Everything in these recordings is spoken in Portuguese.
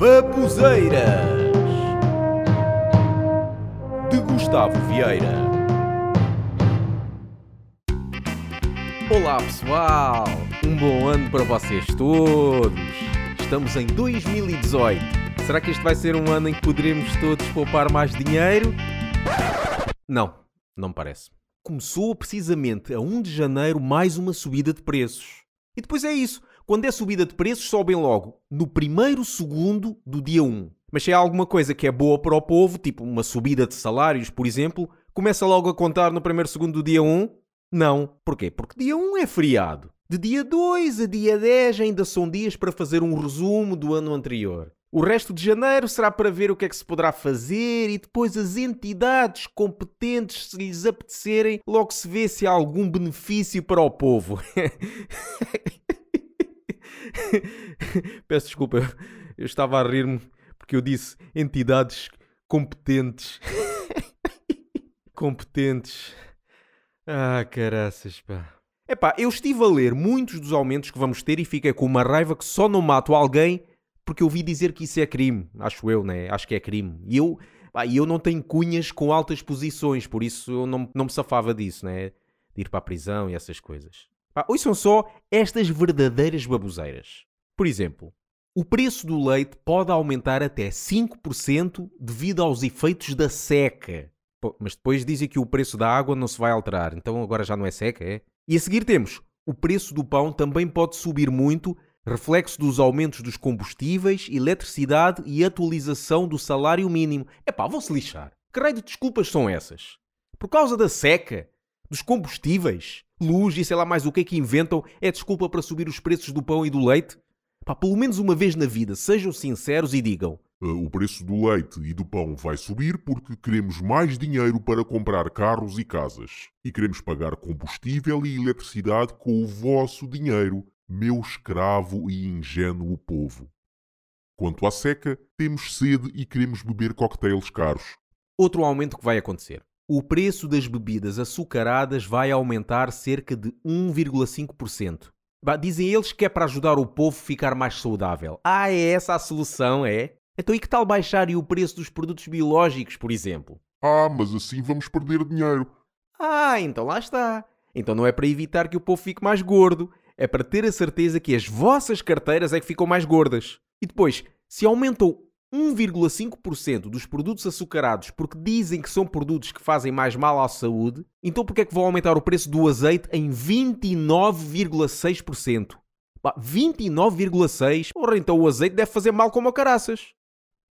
Babuzeiras de Gustavo Vieira. Olá pessoal, um bom ano para vocês todos. Estamos em 2018. Será que este vai ser um ano em que poderemos todos poupar mais dinheiro? Não, não me parece. Começou precisamente a 1 de janeiro mais uma subida de preços. E depois é isso. Quando é subida de preços, sobem logo no primeiro segundo do dia 1. Mas se é alguma coisa que é boa para o povo, tipo uma subida de salários, por exemplo, começa logo a contar no primeiro segundo do dia 1? Não. Porquê? Porque dia 1 é feriado. De dia 2 a dia 10 ainda são dias para fazer um resumo do ano anterior. O resto de janeiro será para ver o que é que se poderá fazer e depois as entidades competentes, se lhes apetecerem, logo se vê se há algum benefício para o povo. Peço desculpa, eu estava a rir-me porque eu disse entidades competentes. competentes. Ah, caraças, pá. Epá, eu estive a ler muitos dos aumentos que vamos ter e fiquei com uma raiva que só não mato alguém porque eu ouvi dizer que isso é crime. Acho eu, né? Acho que é crime. E eu, pá, eu não tenho cunhas com altas posições, por isso eu não, não me safava disso, né? De ir para a prisão e essas coisas. Pá, ouçam só estas verdadeiras baboseiras. Por exemplo, o preço do leite pode aumentar até 5% devido aos efeitos da seca. Pô, mas depois dizem que o preço da água não se vai alterar, então agora já não é seca, é? E a seguir temos: o preço do pão também pode subir muito, reflexo dos aumentos dos combustíveis, eletricidade e atualização do salário mínimo. Epá, vão-se lixar. Que raio de desculpas são essas? Por causa da seca? Dos combustíveis? Luz e sei lá mais o que é que inventam é desculpa para subir os preços do pão e do leite? Pá, pelo menos uma vez na vida, sejam sinceros e digam: Uh, O preço do leite e do pão vai subir porque queremos mais dinheiro para comprar carros e casas. E queremos pagar combustível e eletricidade com o vosso dinheiro, meu escravo e ingênuo povo. Quanto à seca, temos sede e queremos beber coquetéis caros. Outro aumento que vai acontecer. O preço das bebidas açucaradas vai aumentar cerca de 1,5%. Bah, Dizem eles que é para ajudar o povo a ficar mais saudável. Ah, é essa a solução, é? Então e que tal baixarem o preço dos produtos biológicos, por exemplo? Ah, mas assim vamos perder dinheiro. Ah, então lá está. Então não é para evitar que o povo fique mais gordo, é para ter a certeza que as vossas carteiras é que ficam mais gordas. E depois, se aumentam 1,5% dos produtos açucarados porque dizem que são produtos que fazem mais mal à saúde, então por que é que vão aumentar o preço do azeite em 29,6%? Pá, 29,6%? Ora, então o azeite deve fazer mal como a caraças.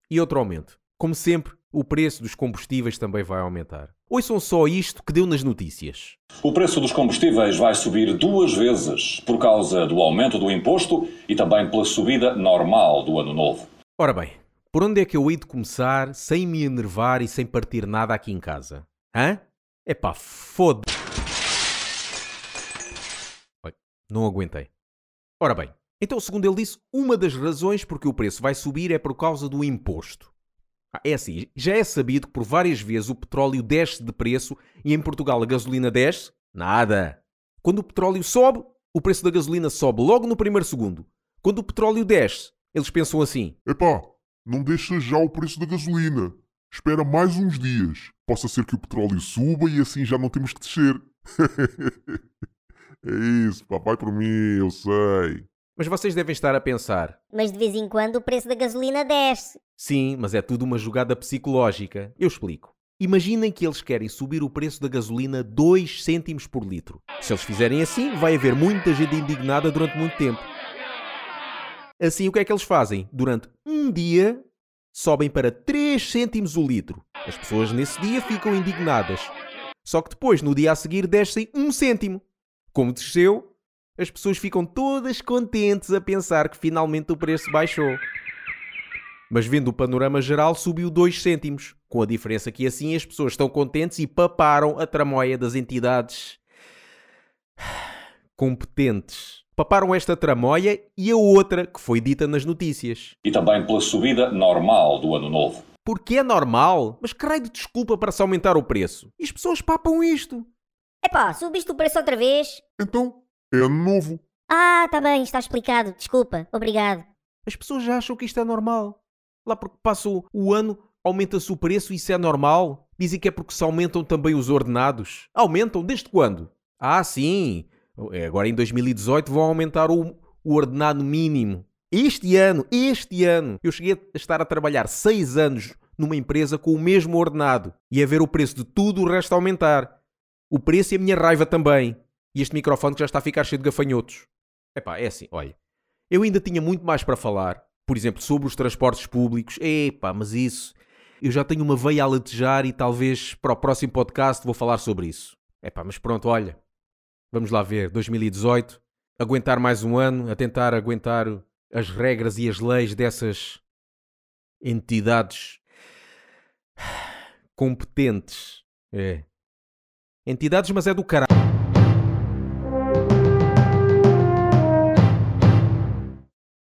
E outro aumento. Como sempre, o preço dos combustíveis também vai aumentar. Ouçam só isto que deu nas notícias. O preço dos combustíveis vai subir duas vezes por causa do aumento do imposto e também pela subida normal do ano novo. Ora bem, por onde é que eu hei de começar sem me enervar e sem partir nada aqui em casa? Hã? Epá, foda... Oi, não aguentei. Ora bem, então segundo ele disse, uma das razões porque o preço vai subir é por causa do imposto. Ah, É assim, já é sabido que por várias vezes o petróleo desce de preço e em Portugal a gasolina desce? Nada. Quando o petróleo sobe, o preço da gasolina sobe logo no primeiro segundo. Quando o petróleo desce, eles pensam assim: Epá, não deixa já o preço da gasolina. Espera mais uns dias. Possa ser que o petróleo suba e assim já não temos que descer. é isso, pá, vai por mim, eu sei. Mas vocês devem estar a pensar: Mas de vez em quando o preço da gasolina desce. sim, mas é tudo uma jogada psicológica. Eu explico. Imaginem que eles querem subir o preço da gasolina 2 cêntimos por litro. Se eles fizerem assim, vai haver muita gente indignada durante muito tempo. Assim, o que é que eles fazem? Durante um dia, sobem para 3 cêntimos o litro. As pessoas nesse dia ficam indignadas. Só que depois, no dia a seguir, descem 1 cêntimo. Como desceu, as pessoas ficam todas contentes a pensar que finalmente o preço baixou. Mas vendo o panorama geral, subiu 2 cêntimos. Com a diferença que assim as pessoas estão contentes e paparam a tramóia das entidades competentes. Paparam esta tramóia e a outra que foi dita nas notícias. E também pela subida normal do ano novo. Porque é normal, mas que raio de desculpa para se aumentar o preço? E as pessoas papam isto. Epá, subiste o preço outra vez? Então, é ano novo. Ah, tá bem, está explicado. Desculpa, obrigado. As pessoas já acham que isto é normal. Lá porque passa o, o ano, aumenta-se o preço, isso é normal. Dizem que é porque se aumentam também os ordenados. Aumentam? Desde quando? Ah, sim. É, Agora em 2018 vão aumentar o, o ordenado mínimo. Este ano, este ano, eu cheguei a estar a trabalhar seis anos numa empresa com o mesmo ordenado e a ver o preço de tudo o resto aumentar. O preço e a minha raiva também. E este microfone que já está a ficar cheio de gafanhotos. Epá, é assim, olha. Eu ainda tinha muito mais para falar. Por exemplo, sobre os transportes públicos. Epá, mas isso... Eu já tenho uma veia a latejar e talvez para o próximo podcast vou falar sobre isso. Epá, mas pronto, olha. Vamos lá ver. 2018. Aguentar mais um ano. A tentar aguentar as regras e as leis dessas entidades competentes. É. Entidades, mas é do caralho.